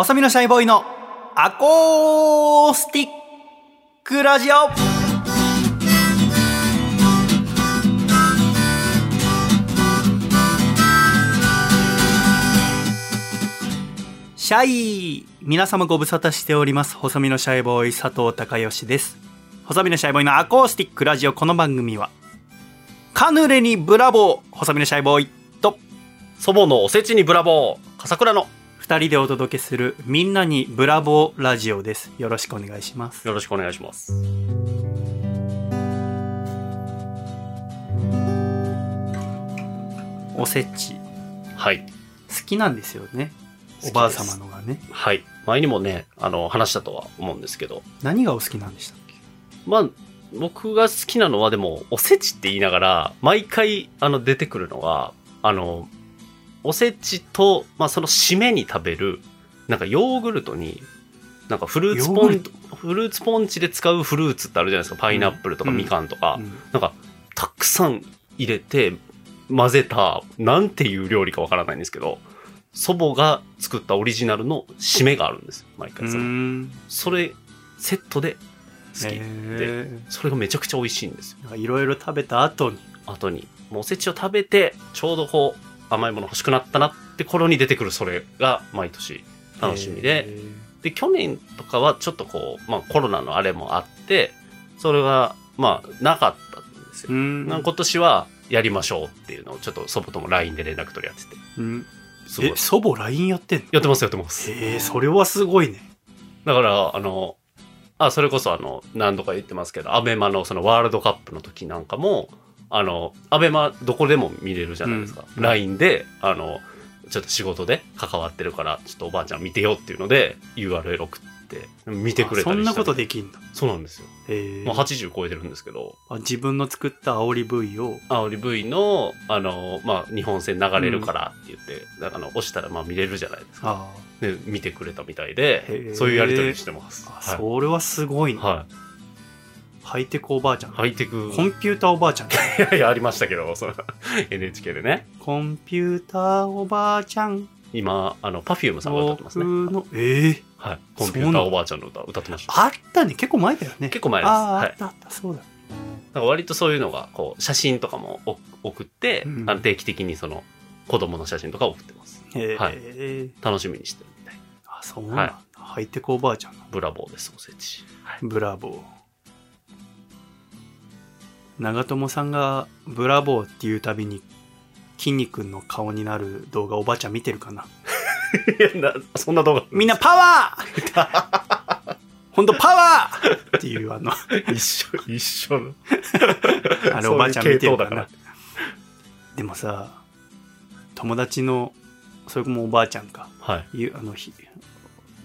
細身のシャイボーイのアコースティックラジオ。シャイ皆様ご無沙汰しております。細身のシャイボーイ佐藤孝義です。細身のシャイボーイのアコースティックラジオ。この番組はカヌレにブラボー。細身のシャイボーイと祖母のおせちにブラボー。笠倉の二人でお届けするみんなにブラボーラジオです。よろしくお願いします。よろしくお願いします。おせち。はい。好きなんですよね。おばあ様のがね。はい。前にもねあの話したとは思うんですけど。何がお好きなんでしたっけ？まあ僕が好きなのはでもおせちって言いながら毎回あの出てくるのがあのおせちと、まあ、その締めに食べるなんかヨーグルトになんかフルーツポンフルーツポンチで使うフルーツってあるじゃないですか。パイナップルとかうん。みかんとか、うん。なんかたくさん入れて混ぜたなんていう料理かわからないんですけど祖母が作ったオリジナルの締めがあるんですよ毎う回そそれセットで好き。でへそれがめちゃくちゃ美味しいんですよ。えいろいろ食べた後に。後に。もうおせちを食べてちょうどこう甘いもの欲しくなったなって頃に出てくるそれが毎年楽しみで、へで去年とかはちょっとこう、まあ、コロナのあれもあってそれがまあなかったんですよ、今年はやりましょうっていうのをちょっと祖母とも LINE で連絡取り合ってて。うん。すごい。え祖母 LINE やってんの？やってますやってます。へえそれはすごいね。だからあのあそれこそあの何度か言ってますけどアベマのそのワールドカップの時なんかもあのアベマどこでも見れるじゃないですか、うん。LINE であのちょっと仕事で関わってるからちょっとおばあちゃん見てよっていうので URL 送って見てくれたりそんなことできんだ。そうなんですよ。へえ。もう80超えてるんですけど。あ自分の作った煽り部位を。あオリ V のあの、まあ、日本戦流れるからって言って、あの押したらまあ見れるじゃないですか。あで見てくれたみたいへでーそういうやり取りしてます。あ、はい。それはすごいね、はいハイテクおばあちゃん、ハイテクコンピューターおばあちゃん いやいや、ありましたけど、その NHK でね。コンピューターおばあちゃん今、あの、Perfume さんが歌ってますね。僕のええはい。コンピューターおばあちゃんの歌歌ってました。あったね結構前だよね結構前です。ああ、はい。あったあったそうだなんか割とそういうのが、こう、写真とかもお送って、うんあの定期的にその、子供の写真とか送ってます。へえ、はい楽しみにしてるみたい。あそうなんだ、はいハイテクおばあちゃんなブラボーです、おせち。はい。ブラボー長友さんが「ブラボー」っていうたびに筋肉の顔になる動画おばあちゃん見てるか な？そんな動画。みんなパワーほんとパワーっていうあの 一緒、一緒の。あれおばあちゃん見てるかな？でもさ友達のそれもおばあちゃんかはい。ゆあのひ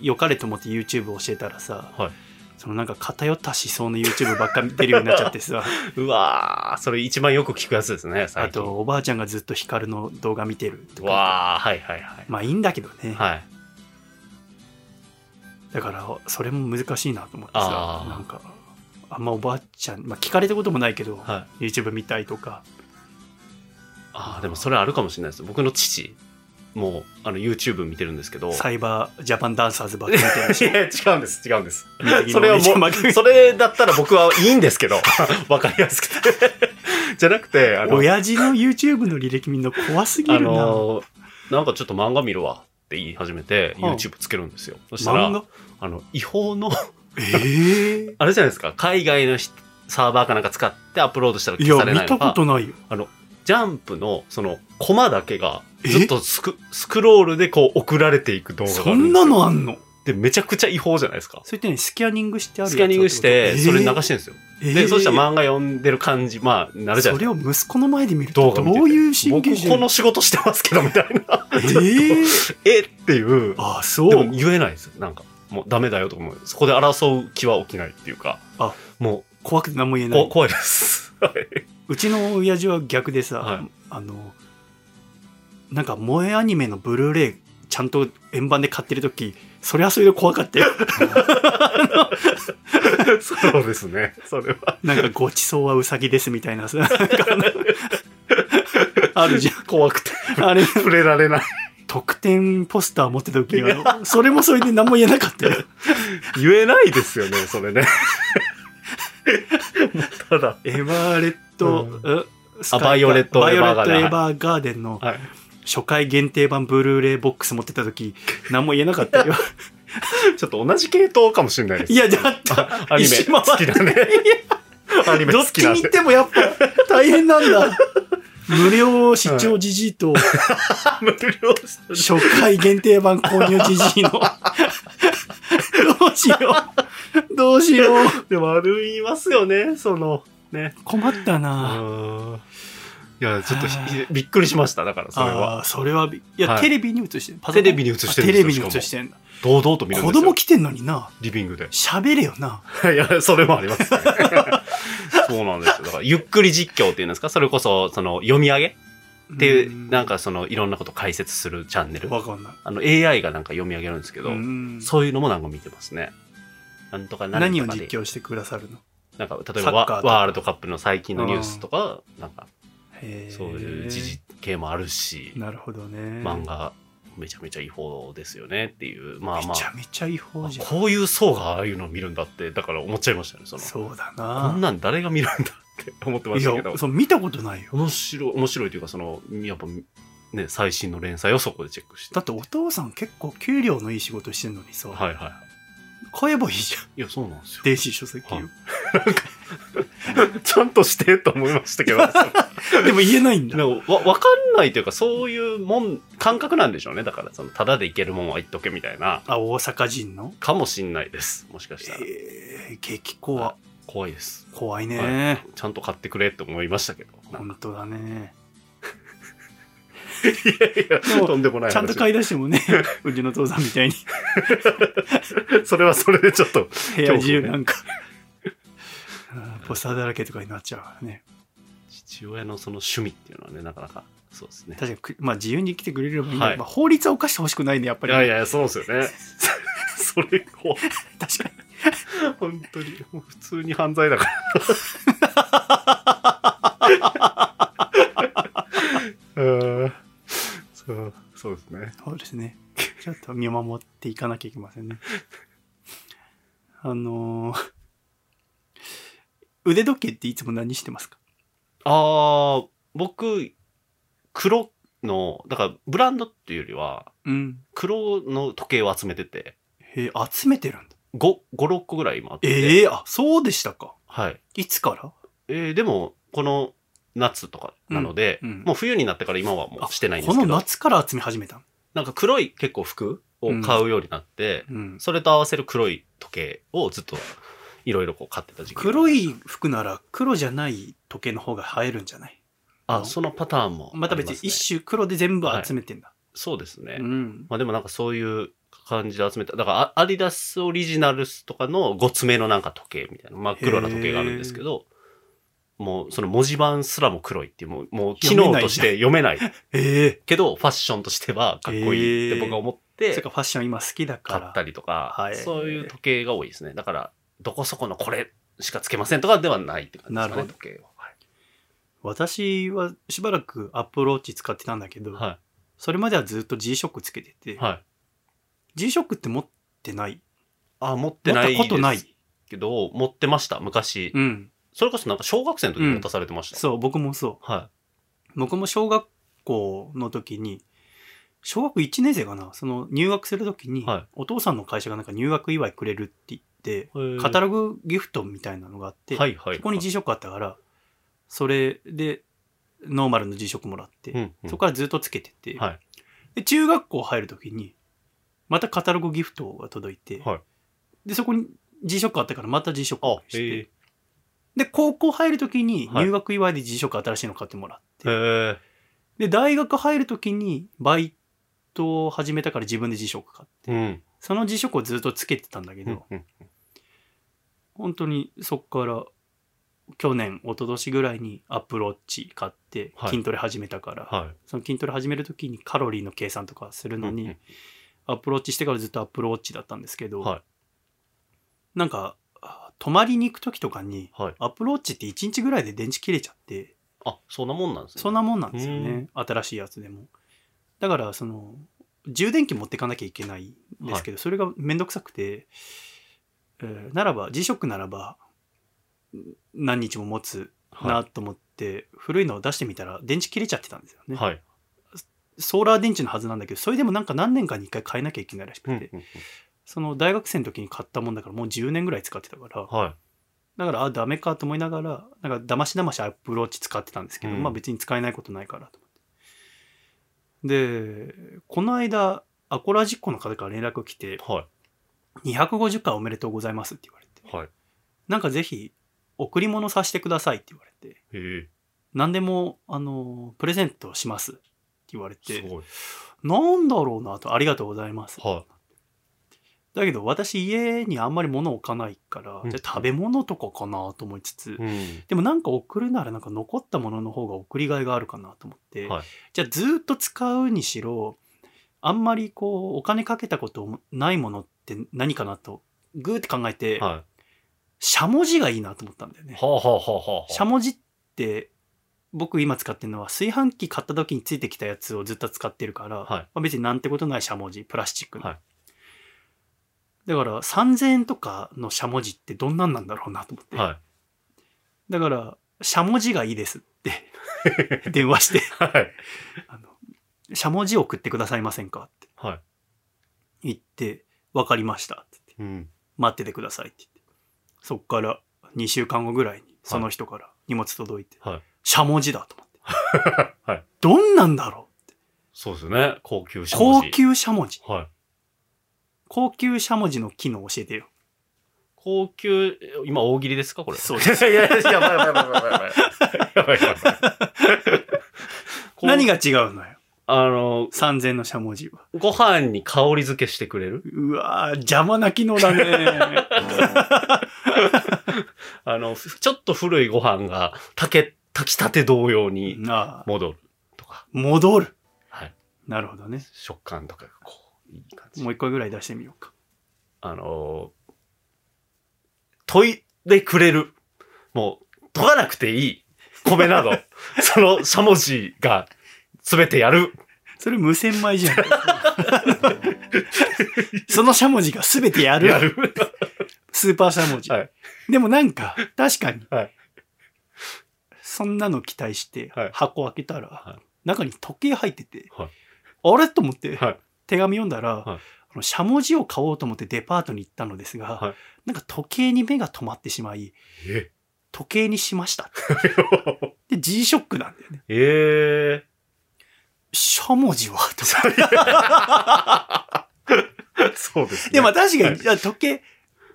良かれと思って YouTube 教えたらさはい。そのなんか偏った思想の YouTube ばっか見てるようになっちゃってさ うわー、それ一番よく聞くやつですね。あとおばあちゃんがずっとヒカルの動画見てるとかわー、はいはいはい。まあいいんだけどね、はい。だからそれも難しいなと思ってさなんかあんまおばあちゃん、まあ、聞かれたこともないけど、はい YouTube 見たいとかああ、でもそれあるかもしれないです。僕の父もあの YouTube 見てるんですけど。サイバージャパンダンサーズばっかり見てるしいや、違うんです、違うんです。それはもう、それだったら僕はいいんですけど、わかりやすくて。じゃなくて、あの、親父の YouTube の履歴見るの怖すぎあるな、の、なんかちょっと漫画見るわって言い始めて、はあ YouTube つけるんですよ。そしたら漫、画？あの、違法の、ええ あれじゃないですか、海外の人サーバーかなんか使ってアップロードしたらい消さや見たれないのか、ことないよあの、ジャンプの、その、コマだけが、ずっとスクスクロールでこう送られていく動画があそるんですよ。んなのあんの？で、めちゃくちゃ違法じゃないですか。それってねスキャニングしてあるスキャニングして、それ流してるんですよ。えーで、そしたら漫画読んでる感じ、まあ、なるじゃないですれを息子の前で見ると？動画見ててどういう神経僕この仕事してますけど、みたいな。えー、え？っていう。あそうでも言えないですよ。なんか、もうダメだよとかも、そこで争う気は起きないっていうか。あも怖くて何も言えう、ないこ怖いです。はいうちの親父は逆でさ、はいあのなんか萌えアニメのブルーレイちゃんと円盤で買ってる時それはそれで怖かったよそうですね。それは。なんかごちそうはウサギですみたいなあるじゃん怖くて。あれ触れられない。特典ポスター持ってた時は、それもそれで何も言えなかったよ。言えないですよね、それね。ただ。エバーレット、うんバイオレットバイオレットエヴァーガーデンエヴァーガーデンのはい。初回限定版ブルーレイボックス持ってた時、何も言えなかったよ。ちょっと同じ系統かもしれないです。いや、だった。アニメ好きだね。アニメどっちに行っ。てもやっぱ大変なんだ。無料視聴じじいと無料初回限定版購入じじいの。どうしよう。どうしよう。でもありますよね、その、ね。困ったな。うんいや、ちょっとひびっくりしました、だからそれあは。それはび、いや、はいテレビに映してる。テレビに映してるテレビに映してんだ。堂々と見るん子。供来てんのにな。リビングで。喋れよな。いや、それもありますね。そうなんですよ。だから、ゆっくり実況っていうんですか？それこそ、その、読み上げ？っていう、なんかその、いろんなこと解説するチャンネル。わかんない。あの、AI がなんか読み上げるんですけど、うんそういうのもなんか見てますね。なんとか何を実況してくださるの？なんか、例えばワワールドカップの最近のニュースとか、なんか、そういう時事系もあるし、なるほどね。漫画、めちゃめちゃ違法ですよねっていう、まあまめちゃあ、めちゃ違法じゃん。こういう層がああいうのを見るんだって、だから思っちゃいましたね、その。そうだこな。んなん誰が見るんだって思ってまいしたけどや、。そう、見たことないよ。面白い、面白いというか、その、やっぱ、ね、最新の連載をそこでチェックして。だってお父さん結構給料のいい仕事してんのにさ、はいはい。買えばいいじゃん。いや、そうなんですよ。電子書籍を。はい ちゃんとしてと思いましたけど。でも言えないんだ。わ、わかんないというか、そういうもん、感覚なんでしょうね。だから、その、ただでいけるもんは言っとけみたいな、あ、大阪人の？かもしんないです。もしかしたら。えー、激怖。怖いです。怖いね。ちゃんと買ってくれって思いましたけど。本当だね。いやいや、とんでもない話。ちゃんと買い出してもね、うちの父さんみたいにそれはそれでちょっと、部屋中なんか、ポスターだらけとかになっちゃうからね。父親のその趣味っていうのはね、なかなか、そうですね。確かにく、まあ自由に来てくれればいいんだけど、はいまあ、法律は犯してほしくないね、やっぱり。いやいや、そうですよね。それを、確かに。本当に、もう普通に犯罪だから。うんそう、そうですね。そうですね。ちょっと見守っていかなきゃいけませんね。あのー腕時計っていつも何してますか？ああ、僕、黒の、だからブランドっていうよりは、うん。黒の時計を集めてて、へえ、集めてるんだ。5、5、6個ぐらい今あって。ええあ、そうでしたか。はい。いつから？えーでも、この夏とかなので、うんうんもう冬になってから今はもあうしてないんでこのすけど、夏から集め始めたの？なんか黒い結構服を買うようになって、うん。それと合わせる黒い時計をずっといろいろこう買ってた時期。黒い服なら黒じゃない時計の方が映えるんじゃない？あ、そのパターンもまね。た別に一種黒で全部集めてんだ。そうですね。うん。まあでもなんかそういう感じで集めた。だからアアディダスオリジナルスとかの5つ目のなんか時計みたいな、真っ黒な時計があるんですけど、もうその文字盤すらも黒いっていう、もうもう機能として読めない。ええけど、ファッションとしてはかっこいいって僕は思ってそれかファッション今好きだから。買ったりとか、はいそういう時計が多いですね。だから、どこそこのこれしかつけませんとかではないって感じですかね、なるほど時計は。はい私はしばらくアップルウォッチ使ってたんだけど、はそれまではずっと G-SHOCK つけてて、い。はい。G-SHOCK って持ってないあ、持ってない持ったことないけど、持ってました、昔。うん。それこそなんか小学生の時に持たされてました。そう、僕もそう。は僕も小学校の時に、小学1年生かな、その入学する時に、はいお父さんの会社がなんか入学祝いくれるって言っ。カタログギフトみたいなのがあって、はいはい。そこに G-SHOCK あったから、それでノーマルの G-SHOCK もらって、うんうんそこからずっとつけてて、はい。で中学校入る時に、またカタログギフトが届いて、はいで、そこに G-SHOCK あったからまた G-SHOCK あ、して。で、高校入る時にはい入学祝いで G-SHOCK 新しいの買ってもらって、へえ。で、大学入る時にバイトを始めたから自分で G-SHOCK 買って、うん。その G-SHOCK をずっとつけてたんだけど、うんうん本当にそっから去年、一昨年ぐらいにアップルウォッチ買ってはい。筋トレ始めたから、はい。その筋トレ始める時にカロリーの計算とかするのに、うんうん。アップルウォッチしてからずっとアップルウォッチだったんですけど、はい。なんかあ泊まりに行く時とかにはい。アップルウォッチって1日ぐらいで電池切れちゃってあ、そんなもんなんですね。そんなもんなんですようね新しいやつでも。だからその充電器持ってかなきゃいけないんですけど、それがめんどくさくて、えーならば G-SHOCK ならば何日も持つなと思って、古いのを出してみたら電池切れちゃってたんですよね、はい。ソーラー電池のはずなんだけどそれでもなんか何年かに1回変えなきゃいけないらしくて、うんうんその大学生の時に買ったもんだからもう10年ぐらい使ってたから。はい。だからあダメかと思いながらなんかだましだましアップローチ使ってたんですけど、うん。まあ別に使えないことないからと思って。でこの間アコラジッコの方から連絡来ては250回おめでとうございますって言われてい。はい。なんかぜひ贈り物させてくださいって言われてへえ。何でもあのプレゼントしますって言われて。なんだろうなとありがとうございますはだけど私家にあんまり物置かないから、うんじゃあ食べ物とかかなと思いつつ、い。うん。でもなんか送るならなんか残ったものの方が送りがいがあるかなと思って、はい。じゃあずっと使うにしろあんまりこうお金かけたことないものって何かなとグーって考えて、はい。しゃもじがいいなと思ったんだよね。はあはあはあはあ。しゃもじって僕今使ってるのは炊飯器買った時についてきたやつをずっと使ってるから、はいまあ、別になんてことないしゃもじプラスチックの、はいだから3000円とかのしゃもじってどんなんなんだろうなと思って、はい。だからしゃもじがいいですって 電話してはい。あのしゃもじ送ってくださいませんかってはい。言って分かりましたって言ってうん。待っててくださいって言ってそっから2週間後ぐらいにその人から荷物届いて、はい。しゃもじだと思って はい。どんなんだろうそうですよね。高級しゃもじ。高。級しゃもじはい。高級しゃもじの機能教えてよ高級、今大喜利ですかこれ？そうです。いやいや、やばいやばいやばいやばいやばい。やばい。何がが違うのよあの、3000のしゃもじはご飯に香り付けしてくれる？うわー邪魔な機能だね あの、ふちょっと古いご飯が炊け、炊きたて同様に戻るとか。戻るはい。なるほどね食感とかがこう、いい感じ。もう一個ぐらい出してみようかあのー、研いでくれる。もう、研がなくていい。米など。そのしゃもじが全てやる。それ無洗米じゃん。そのしゃもじが全てやる。やる。スーパーしゃもじ、はい。でもなんか確かに、はい。そんなの期待してはい。箱開けたら、はい。中に時計入ってて、はい。あれ？と思って、はい。手紙読んだら、しゃもじを買おうと思ってデパートに行ったのですが、はい。なんか時計に目が止まってしまいえ？時計にしました。で G ショックなんだよね。えしゃもじは？とー、そうですね。でも確かに、いや時計、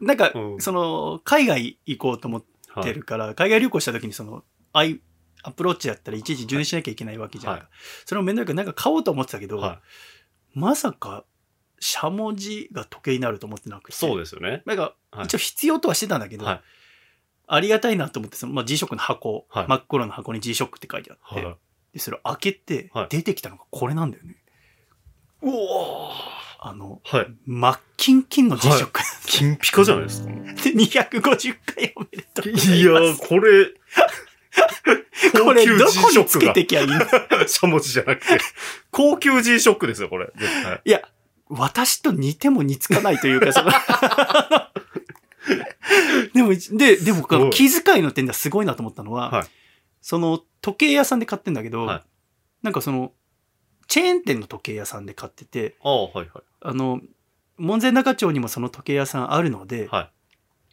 なんか、うんその、海外行こうと思っはい、てるから、海外旅行した時にその、アイ、 Apple Watch だったらいちいち充電しなきゃいけないわけじゃんか。はいそれもめんどいからなんか買おうと思ってたけど、はまさか、しゃもじが時計になると思ってなくい。て。そうですよね。なんか、はい一応必要とはしてたんだけど、はいありがたいなと思って、その、まあ、G-SHOCK の箱、はい真っ黒の箱に G-SHOCK って書いてあって、はい。で、それを開けてはい、出てきたのがこれなんだよね。うおあの、はい。真っキンキンの G-SHOCK、金ピカじゃないですか。で、250回おめでとうございいます。やー、これ、これどこにつけてきゃいいの？しゃもじじゃなくて、高級 G ショックですよ、これ。絶対。いや、私と似ても似つかないというか、そのでも、で、でも、すごい気遣いの点ではすごいなと思ったのは、はいその、時計屋さんで買ってんだけど、はいなんかその、チェーン店の時計屋さんで買ってて、ああ、はいはい。あの、門前仲町にもその時計屋さんあるので、はい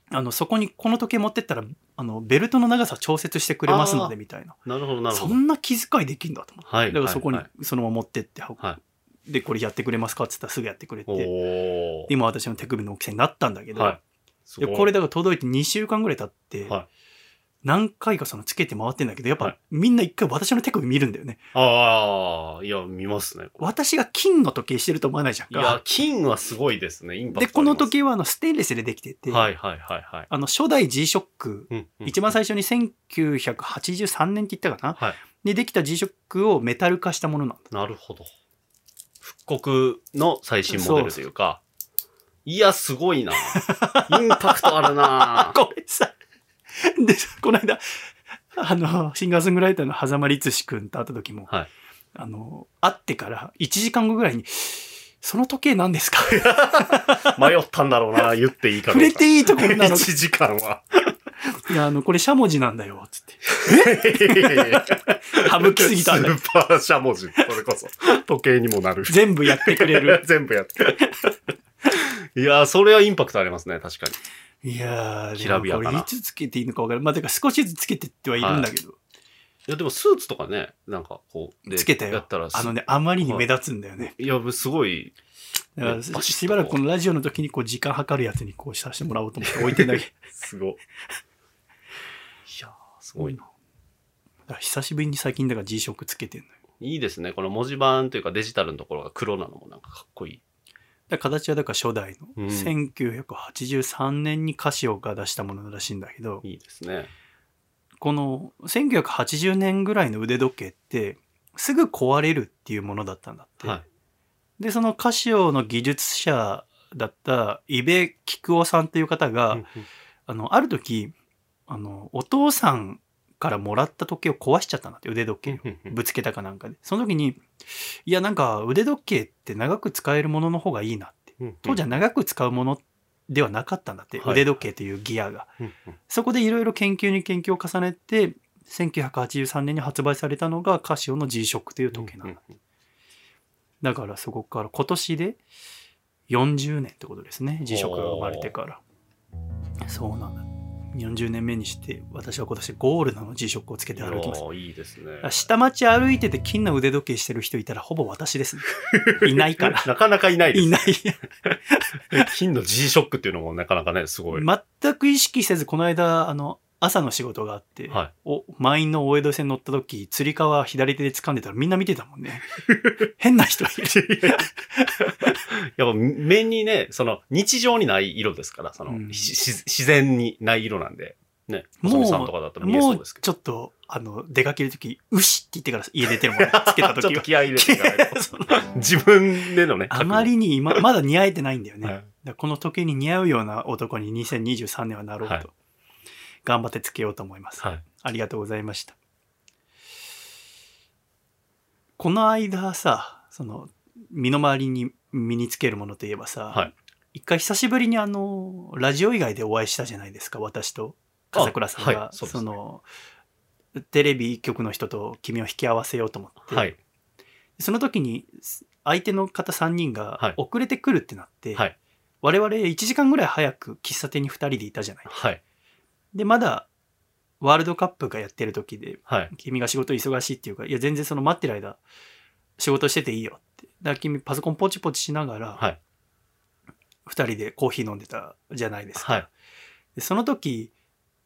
あの、そこにこの時計持ってったら、あの、ベルトの長さ調節してくれますので、みたいな。なるほど、なるほど。そんな気遣いできるんだと思って。はい。だからそこにはいそのまま持ってって、はで、これやってくれますかって言ったらすぐやってくれて、おー。今私の手首の大きさになったんだけど、はい。すごいでこれだから届いて2週間ぐらい経って、はい何回かそのつけて回ってんだけど、やっぱはいみんな一回私の手首見るんだよね。ああ、いや、見ますね。私が金の時計してると思わないじゃんいやか。、金はすごいですね。インパクトありで、ますこの時計はあのステンレスでできてて、はいはいはいはい。あの初代 G-SHOCK、うんうん一番最初に1983年って言ったかな、はい。にできた G-SHOCK をメタル化したものなんだ。なるほど。復刻の最新モデルというか。いや、すごいな。インパクトあるな。これさ、で、この間、あの、シンガーソングライターの狭間律志くんと会った時も、はいあの、会ってから1時間後ぐらいに、その時計何ですか？迷ったんだろうな、言っていいかどうか。触れていいところなの？か1時間は。いや、あの、これしゃもじなんだよ、つって。省きすぎたんだよスーパーしゃもじ、それこそ。時計にもなる。全部やってくれる。全部やって。いやー、それはインパクトありますね、確かに。いやー、きらびやかなこれいつつけていいのか分からない。まあ、てか少しずつつけてってはいるんだけど、いや、でもスーツとかね、なんかこう、でつけたよやったら、あのね、あまりに目立つんだよね。いや、すごい、しばらくこのラジオの時にこう時間計るやつにこうさせてもらおうと思って置いてんだけど。すごい。いやー、すごいな。久しぶりに最近だから G-SHOCK つけてんのよ。いいですね。この文字盤というかデジタルのところが黒なのもなんかかっこいい。だ形はだから初代の、うん1983年にカシオが出したものらしいんだけど、いいですね。この1980年ぐらいの腕時計ってすぐ壊れるっていうものだったんだって。はい。で、そのカシオの技術者だった伊部菊夫さんっていう方が、うんうんあの、ある時、あの、お父さんからもらった時計を壊しちゃったんだって、腕時計を。ぶつけたかなんかで。その時に、いや、なんか腕時計って長く使えるものの方がいいなって。うん当時は長く使うものではなかったんだって、はい腕時計というギアが。そこでいろいろ研究に研究を重ねて、1983年に発売されたのがカシオの G-SHOCK という時計なんだ。だからそこから今年で40年ってことですね G-SHOCK が生まれてからそうなんだ40年目にして私は今年ゴールドの G-SHOCK をつけて歩きますいいですね。下町歩いてて金の腕時計してる人いたらほぼ私ですね いないからなかなかいないです。いない 金の G ショックっていうのもなかなかね、すごい。全く意識せずこの間あの朝の仕事があって、はい。お満員の大江戸線乗った時つり革左手で掴んでたらみんな見てたもんね。変な人いる。やっぱ目にね、その日常にない色ですから、その、うん。自然にない色なんで、ね、も細見さんとかだったら見えもそうですけちょっとあの出かける時牛って言ってから家出てるもんねつけたど。ちょっ時はと気合い入れていかないと。その自分でのね、あまりに今まだ似合えてないんだよね、はい。この時計に似合うような男に2023年はなろうと、はい頑張ってつけようと思います、はい。ありがとうございましたこの間さその身の回りに身につけるものといえばさ、はい一回久しぶりにあのラジオ以外でお会いしたじゃないですか私と笠倉さんが、あはいそうですねのテレビ局の人と君を引き合わせようと思って、はい。その時に相手の方3人がはい遅れてくるってなって、はい。我々1時間ぐらい早く喫茶店に2人でいたじゃない。はい。でまだワールドカップがやってる時ではい。君が仕事忙しいっていうからいや全然その待ってる間仕事してていいよってだから君パソコンポチポチしながらはい。2人でコーヒー飲んでたじゃないですか。はい。でその時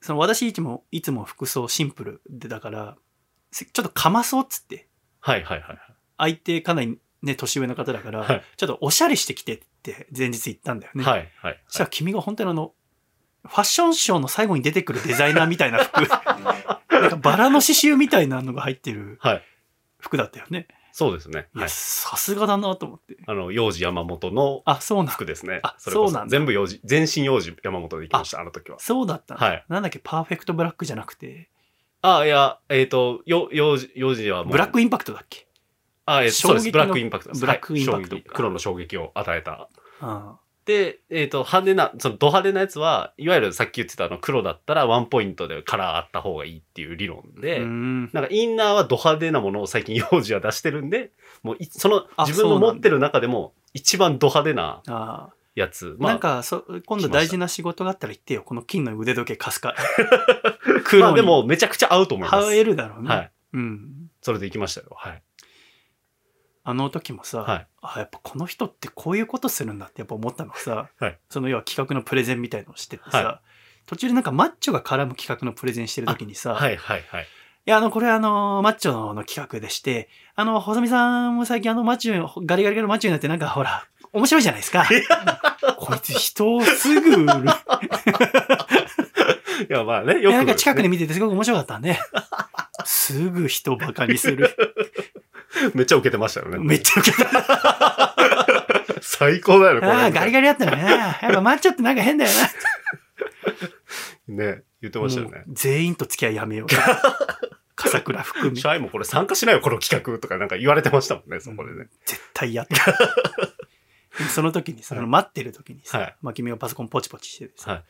その私いつもいつも服装シンプルでだからせちょっとかまそうっつってはい。はい。はい。相手かなりね年上の方だから、はいちょっとおしゃれしてきてって前日言ったんだよね。はい。はい。そしたら君が本当にあのファッションショーの最後に出てくるデザイナーみたいな服 なんかバラの刺繍みたいなのが入ってるはい。服だったよね。そうですね。いや、はい。さすがだなと思って。あの、幼児山本のあ、そうなん服ですね。あれこそうなんだ全部幼児、全身幼児山本で行きました、あの時は。そうだったんだはいなんだっけ、パーフェクトブラックじゃなくて、あ、いや、えっ、と、よ、幼児、幼児はもう。ブラックインパクトだっけ？あ、えーそうです。衝撃のブラックインパクトです。ブラックインパクトはい衝撃黒の衝撃を与えた。あで、えっ、と、派手な、そのド派手なやつは、いわゆるさっき言ってたあの黒だったらワンポイントでカラーあった方がいいっていう理論あ。で、ん。なんかインナーはド派手なものを最近 幼児は出してるんで、もういそのあ自分の持ってる中でも一番ド派手なあやつ。あ。まあ、なんかそ、今度大事な仕事があったら言ってよ。この金の腕時計貸すか。ま 黒にあでもめちゃくちゃ合うと思います。羽えるだろうね。はい。うん。それで行きましたよ。はい。あの時もさ、はいあやっぱこの人ってこういうことするんだってやっぱ思ったのがさ、はいその要は企画のプレゼンみたいのをしててさ、は途中でなんかマッチョが絡む企画のプレゼンしてる時にさ、はいはいはい。いや、あの、これあの、マッチョの企画でして、あの、細見さんも最近あの、マッチョ、ガリガリガリのマッチョになってなんかほら、面白いじゃないですか。こいつ人をすぐ売る。いやまあね、いよく、やなんか近くで見ててすごく面白かったんで、すぐ人バカにする。めっちゃ受けてましたよね。めっちゃ受けた。最高だよね、これ。ああ、ガリガリやったらね。やっぱマッチョってなんか変だよね、言ってな。ましたよね。全員と付き合いやめよう。笠倉含み。社員もこれ参加しないよ、この企画とかなんか言われてましたもんね、そこでね。絶対やった。でその時にその待ってる時にさ、はいまあ、君がパソコンポチポチしててさ、はい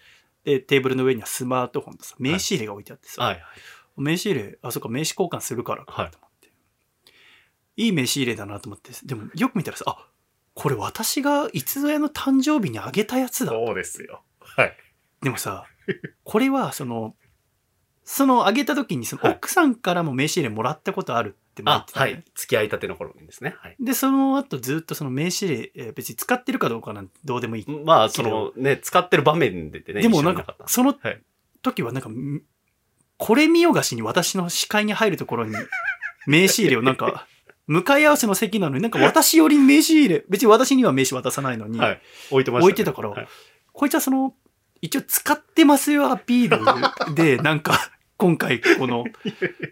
でテーブルの上にはスマートフォンとさ名刺入れが置いてあってさ、はい。名刺入れあそっか名刺交換するからかはいと思って、い、い名刺入れだなと思ってでもよく見たらさあこれ私がいつぞやの誕生日にあげたやつだそうですよ。はい。でもさこれはそのそのあげた時にそのはい奥さんからも名刺入れもらったことあるって前言っあて、たはい。付き合いたての頃にですね。はい。でその後ずっとその名刺入れえー別に使ってるかどうかなんてどうでもいいまあ、そのね、使ってる場面でね、でもなんか一緒にいなったそのはい時はなんか、んこれ見よがしに私の視界に入るところに名刺入れをなんか向かい合わせの席なのになんか私より名刺入れ 別に私には名刺渡さないのに、はい。置いてました、置いてたからはいこいつはその一応使ってますよアピールで なんか今回この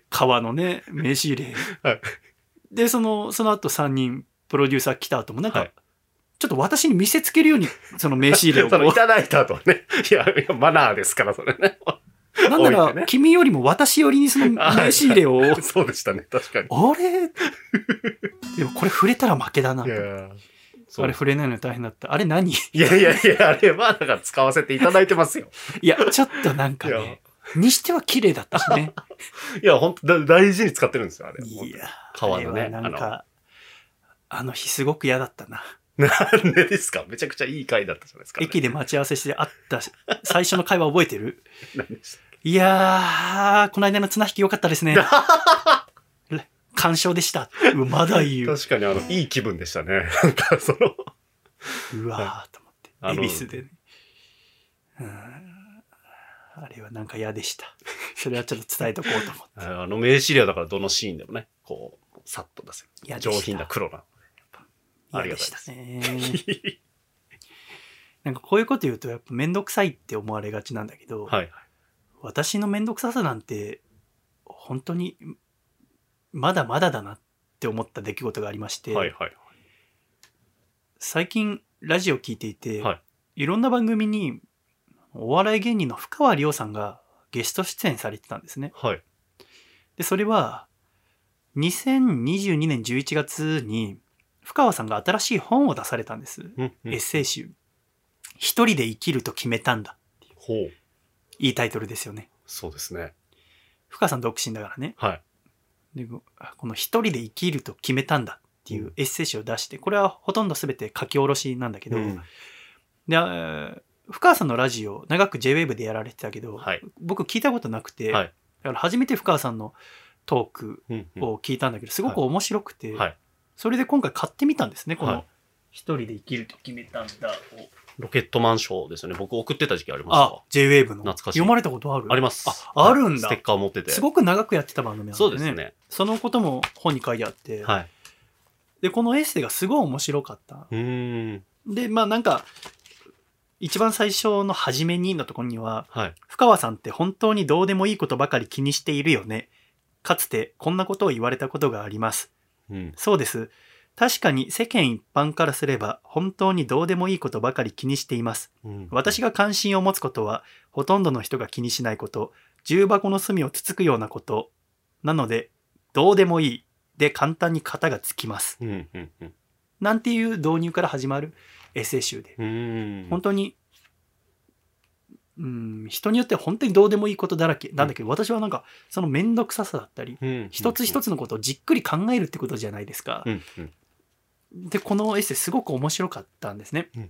革のね名刺入れ、はいでそのその後3人プロデューサー来た後もなんか、はいちょっと私に見せつけるようにその名刺入れをこ そうのいただいた後はね。いや、いやマナーですから、それね。なんなら、君よりも私よりにその 名刺入れを、そうでしたね、確かに。あれ？でもこれ触れたら負けだな。あれ触れないの大変だった。あれ何？いいやいやいや、あれは、だから使わせていただいてますよ。や、ちょっとなんかね、にしては綺麗だったしね。いや、本当だ大事に使ってるんですよ、あれ。いや、革のねあの日すごく嫌だったな。なんでですか？めちゃくちゃいい回だったじゃないですか、ね。駅で待ち合わせして会った最初の会話覚えてる？何でしたいやー、この間の綱引き良かったですね。鑑賞でした。まだ言う。確かに、あの、いい気分でしたね。なんか、その、うわーと思って。恵比寿でね。うんあれはなんか嫌でした。それはちょっと伝えとこうと思って。あの名刺入れはだからどのシーンでもね、こう、さっと出せる。上品な黒な。ありがたいですたね。なんかこういうこと言うとやっぱめんどくさいって思われがちなんだけど、はい。私のめんどくささなんて本当にまだまだだなって思った出来事がありまして、はいはい。最近ラジオ聞いていて、はいいろんな番組にお笑い芸人の深川亮さんがゲスト出演されてたんですね。はい。で、それは2022年11月に深川さんが新しい本を出されたんです。うん、うんエッセイ集。一人で生きると決めたんだ。ほう。いいタイトルですよね。そうですね。深川さん独身だからね。はい。でこの一人で生きると決めたんだっていうエッセイ集を出して、これはほとんど全て書き下ろしなんだけど、うんで、深川さんのラジオ、長く JWAVE でやられてたけど、はい僕聞いたことなくて、はいだから初めて深川さんのトークを聞いたんだけど、すごく面白くて、はい。それで今回買ってみたんですね、このはい一人で生きると決めたんだを。ロケットマンショーですよね。僕送ってた時期ありましたあ、JWAVE の。懐かしい読まれたことある？あります。あ、あるんだステ。ッカー持ってて。すごく長くやってた番組なんだよね。そうですね。そのことも本に書いてあって、はい。で、このエッセイがすごい面白かった。うーん。で、まあなんか、一番最初の初めにのところには、はい。深川さんって本当にどうでもいいことばかり気にしているよね。かつてこんなことを言われたことがあります。うん。そうです。確かに世間一般からすれば本当にどうでもいいことばかり気にしています。うん私が関心を持つことはほとんどの人が気にしないこと、重箱の隅をつつくようなこと。なので、どうでもいいで簡単に型がつきます。うん。うん。うん。なんていう導入から始まる？エッセイ集で。本当に、うん、人によっては本当にどうでもいいことだらけなんだけど、私はなんかその面倒くささだったり、うん一つ一つのことをじっくり考えるってことじゃないですか。うん。うん。で、このエッセイすごく面白かったんですね。うん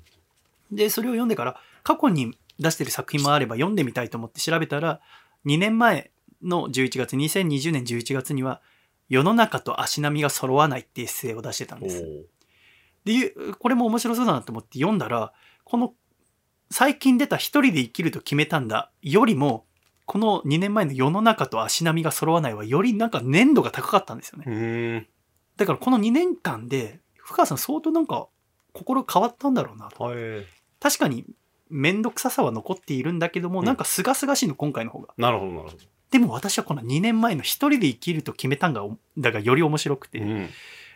で、それを読んでから、過去に出してる作品もあれば読んでみたいと思って調べたら、2年前の11月、2020年11月には、世の中と足並みが揃わないってエッセイを出してたんおです。ーで、これも面白そうだなと思って読んだら、この最近出た一人で生きると決めたんだよりも、この2年前の世の中と足並みが揃わないはよりなんか粘度が高かったんですよね。だからこの2年間で、深川さん相当なんか心変わったんだろうなと。はい。確かに面倒くささは残っているんだけども、うんなんか清々しいの今回の方が。なるほど、なるほど。でも私はこの2年前の一人で生きると決めたんが、だがより面白くて、うん。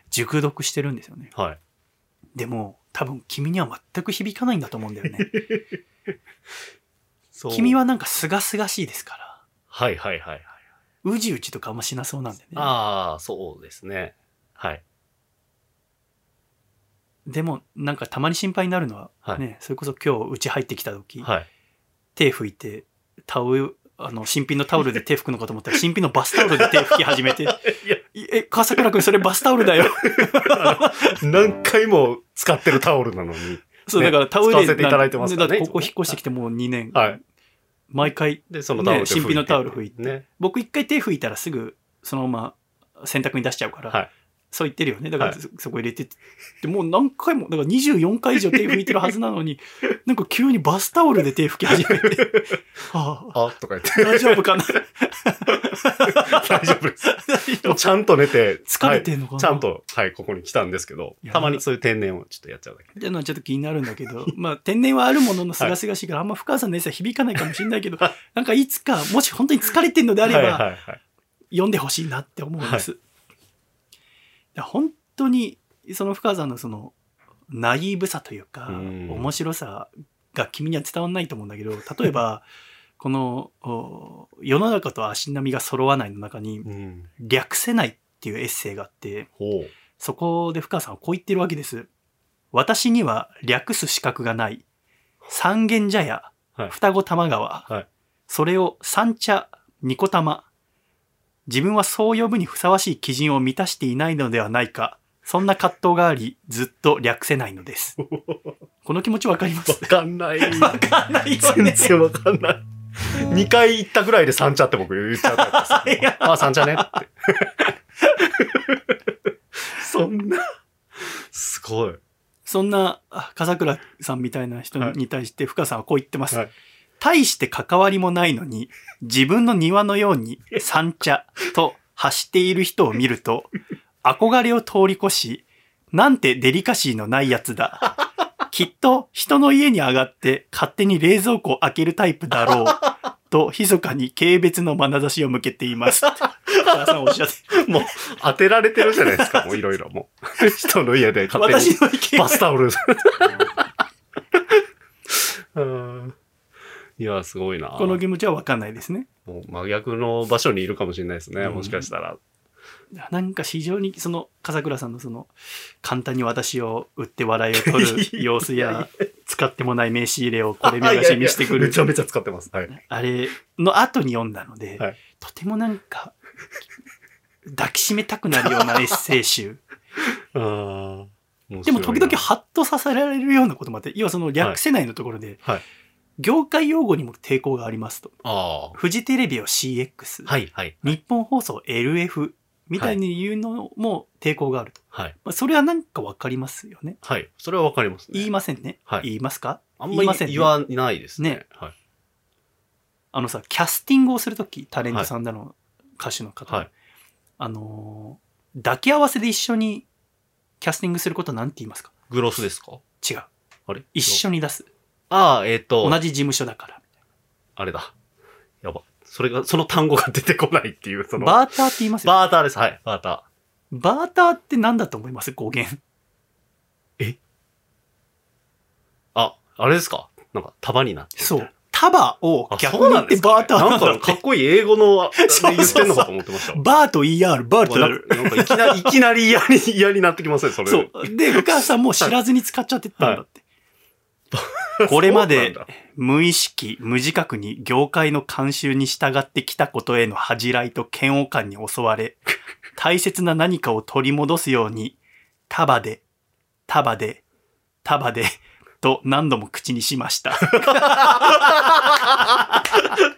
熟読してるんですよね。はい。でも多分君には全く響かないんだと思うんだよね。そう君はなんか清々しいですから。はいはいはいはい。うじうじとかあんましなそうなんでね。ああ、そうですね。はい。でもなんかたまに心配になるのは、はいね、それこそ今日うち入ってきた時、はい。手拭いてタオルあの新品のタオルで手拭くのかと思ったら新品のバスタオルで手拭き始めて いや、いえ笠倉君それバスタオルだよ 何回も使ってるタオルなのに。そうねだからタオルで使わせていただいてますからねここ引っ越してきてもう2年、はい。毎回で、そのタオルね新品のタオル拭いてね。僕一回手拭いたらすぐそのまま洗濯に出しちゃうから、はいそう言ってるよねだからはいそ,、そこ入れてでもう何回もだから24回以上手拭いてるはずなのに なんか急にバスタオルで手拭き始めて あああ、とか言って。大丈夫かな？大丈夫です。もうちゃんと寝て。疲れてんのかな？はいちゃんと、はい、ここに来たんですけどたまにそういう天然をちょっとやっちゃうだけ。っていうのはちょっと気になるんだけど、まあ天然はあるもののすがすがしいから、あんま深川さんのやつは響かないかもしれないけど、なんかいつか、もし本当に疲れてんのであれば、はいはいはい。読んでほしいなって思うんです。いや本当に、その深川さんのその、ナイーブさというか、うん面白さが君には伝わんないと思うんだけど、例えば、この、お世の中と足並みが揃わないの中に、うん。略せないっていうエッセイがあって。そこで深川さんはこう言ってるわけです。私には略す資格がない。三軒茶屋、はい双子玉川、はいそれを三茶、二子玉。自分はそう呼ぶにふさわしい基準を満たしていないのではないか。そんな葛藤があり、ずっと略せないのです。この気持ちわかります？わかんない。わかんないよ全ね。然わかんない。2回行ったぐらいで三茶って僕言っちゃったんですいやあ、三茶ねって。そんな。すごい。そんな、あ笠倉さんみたいな人に対して深川さんはこう言ってます。はい大して関わりもないのに、自分の庭のように三茶と走っている人を見ると、憧れを通り越し、なんてデリカシーのないやつだ。きっと人の家に上がって勝手に冷蔵庫を開けるタイプだろう。と、密かに軽蔑の眼差しを向けています。さんおっしゃって。もう当てられてるじゃないですか、もういろいろもう。人の家で勝手に私の意見バスタオル。うんいや、すごいな。この気持ちはわかんないですね。もう真逆の場所にいるかもしれないですね、うんもしかしたら。なんか非常にその笠倉さんのその簡単に私を売って笑いを取る 様子いやや使ってもない名刺入れをこれ見出しにしてくるめちゃめちゃ使ってます。はい。あれの後に読んだので、はいとてもなんか抱きしめたくなるようなエッセイ集 でも時々ハッとさせられるようなこともあって要はその略せないのところで、はい。業界用語にも抵抗がありますとあフジテレビを CX、あ。はい、はい。日本放送 LF みたいに言うのも抵抗があると、はい。まあ、それはなんかわかりますよねはい。それはわかりますね。言いませんね。はい言いますか？あんまり言いませんね言わないですね。ねはい。あのさ、キャスティングをするとき、タレントさんだの、歌手の方、はいあのー抱き合わせで一緒にキャスティングすることなんて言いますか？グロスですか？違う。あれ？一緒に出す。ああ、えっ、と、同じ事務所だから。あれだ。やば。それが、その単語が出てこないっていう、その。バーターって言いますよ。バーターです。はい。バータバーターって何だと思います？語源。ー。あ、あれですか？なんか束になってそう。束をあ、逆に言ってバーターなんかかってこいい英語 の、言ってんのかと思ってました。バーと ER、バーとな R。なんかいきなり、いきなり嫌に、嫌になってきますね、それ。そう。で、深川さんも知らずに使っちゃってたんだって。これまで無意識、無自覚に業界の慣習に従ってきたことへの恥じらいと嫌悪感に襲われ、大切な何かを取り戻すように、束で、束で、束で、と何度も口にしました。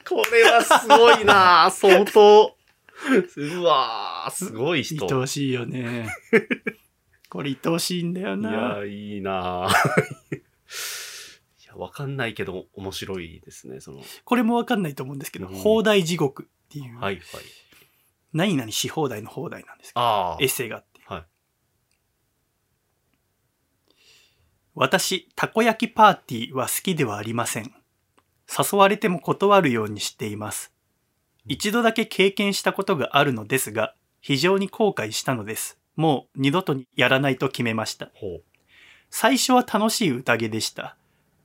これはすごいな相当。うわーすごい人。愛おしいよね。これ愛おしいんだよいな。や、いいなわかんないけど、面白いですね、その。これもわかんないと思うんですけど、うん放題地獄っていう、はい、はい。何々し放題の放題なんですけどああエッ。セイがあって。はい私、たこ焼きパーティーは好きではありません。誘われても断るようにしています。一度だけ経験したことがあるのですが、非常に後悔したのです。もう二度とやらないと決めました。ほ最初は楽しい宴でした。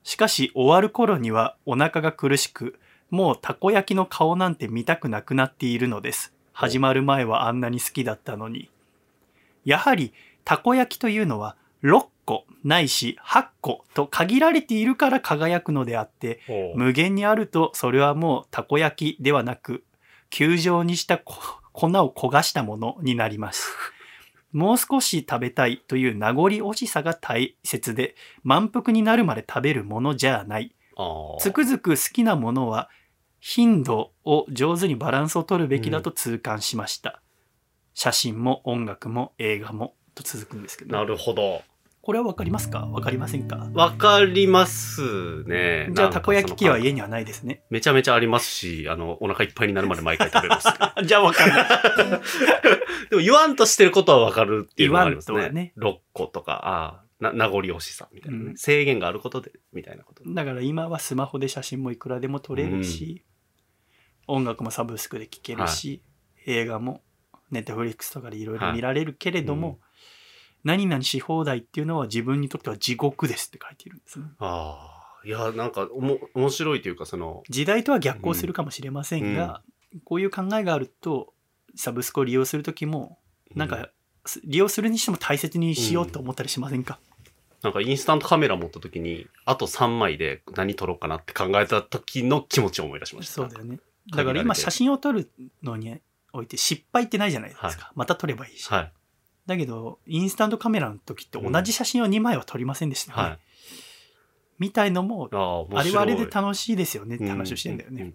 しかし終わる頃にはお腹が苦しく、もうたこ焼きの顔なんて見たくなくなっているのです。始まる前はあんなに好きだったのに。やはり、たこ焼きというのは6個個ないし8個と限られているから輝くのであって、無限にあるとそれはもうたこ焼きではなく球状にしたこ粉を焦がしたものになりますもう少し食べたいという名残惜しさが大切で満腹になるまで食べるものじゃない。つくづく好きなものは頻度を上手にバランスを取るべきだと痛感しました、写真も音楽も映画もと続くんですけど。なるほど。これはわかりますか？わかりませんか？わかりますね。じゃあたこ焼き器は家にはないですね。めちゃめちゃありますし、あの、お腹いっぱいになるまで毎回食べます。じゃあわかんない。でも言わんとしてることはわかるっていうのはありますね。言わんとはね。6個とか、ああ、な名残惜しさみたいなね、うん。制限があることで、みたいなこと。だから今はスマホで写真もいくらでも撮れるし、音楽もサブスクで聴けるし、映画もネットフリックスとかでいろいろ見られるけれども、はい何々し放題っていうのは自分にとっては地獄ですって書いているんですね。ああ、いや、なんか、おも、面白いというか、その、時代とは逆行するかもしれませんが、こういう考えがあるとサブスクを利用する時もなんか、利用するにしても大切にしようと思ったりしませんか、なんかインスタントカメラ持った時に、あと3枚で何撮ろうかなって考えた時の気持ちを思い出しました。そうだよね。だから今写真を撮るのにおいて失敗ってないじゃないですか。また撮ればいいし。はい。だけど、インスタントカメラの時って同じ写真を2枚は撮りませんでしたよね。はい。みたいのも、ああ、れはあれで楽しいですよねって話をしてんだよね。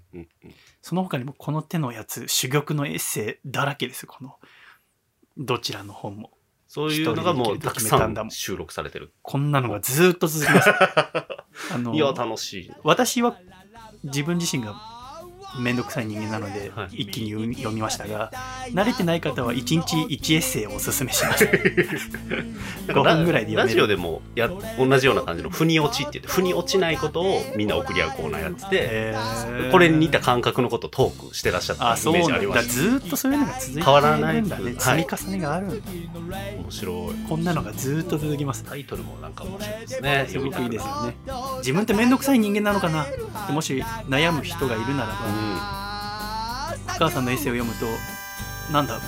その他にもこの手のやつ、珠玉のエッセイだらけですよ、この、どちらの本も。そういうのがもうたくさんだもんん収録されてる。こんなのがずーっと続きます。あのいや、楽しいな。私は自分自身がめんどくさい人間なので、はい。一気に読みましたが慣れてない方は1日1エッセイをおすすめします。5分ぐらいで読める。ラジオでもや同じような感じの腑に落ちって言って腑に落ちないことをみんな送り合うコーナーやってて、えー。これに似た感覚のことをトークしてらっしゃったイあそうメージありましずーっとそういうのが続いてるんだ変わらないねはい積み重ねが。あるんだ、た面白い。こんなのがずーっと続きます。タイトルもなんか面白いですね。すごくいいですよね。自分ってめんどくさい人間なのかな。もし悩む人がいるならば、母さんのエッセイを読むとなんだ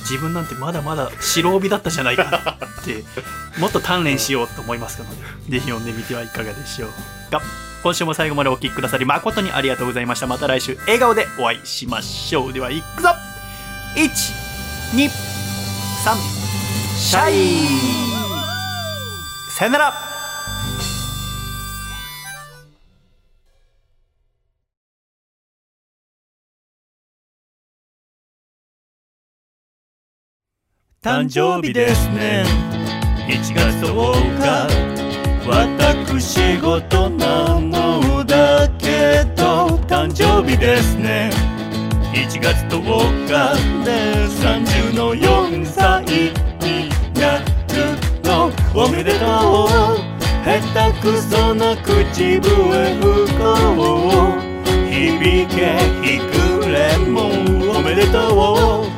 自分なんてまだまだ白帯だったじゃないかって もっと鍛錬しようと思いますのでぜひ読んでみてはいかがでしょう。か今週も最後までお聴きくださり誠にありがとうございました。また来週笑顔でお会いしましょう。ではいくぞ。123シャイ。さよなら誕生日ですね。1月10日。私事なのだけど誕生日ですね。1月10日。で30の4歳になるの。おめでとう。下手くそな口笛吹こう。響けひくれもおめでとう。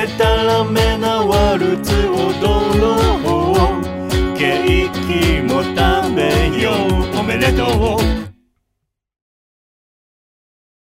でたらめなワルツ踊ろうケーキも食べよう。おめでとう。